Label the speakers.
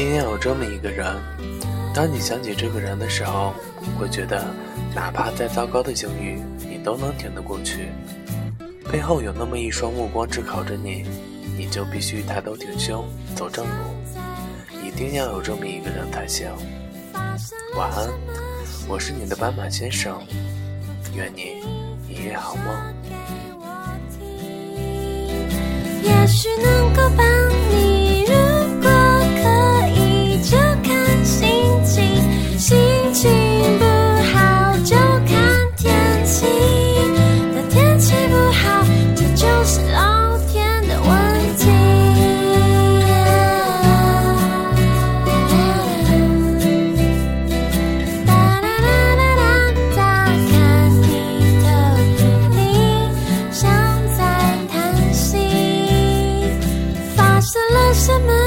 Speaker 1: 一定要有这么一个人，当你想起这个人的时候，会觉得哪怕再糟糕的境遇，你都能挺得过去。背后有那么一双目光炙烤着你，你就必须抬头挺胸走正路。一定要有这么一个人才行。晚安，我是你的斑马先生，愿你一夜好梦。
Speaker 2: 也许能够帮 bersama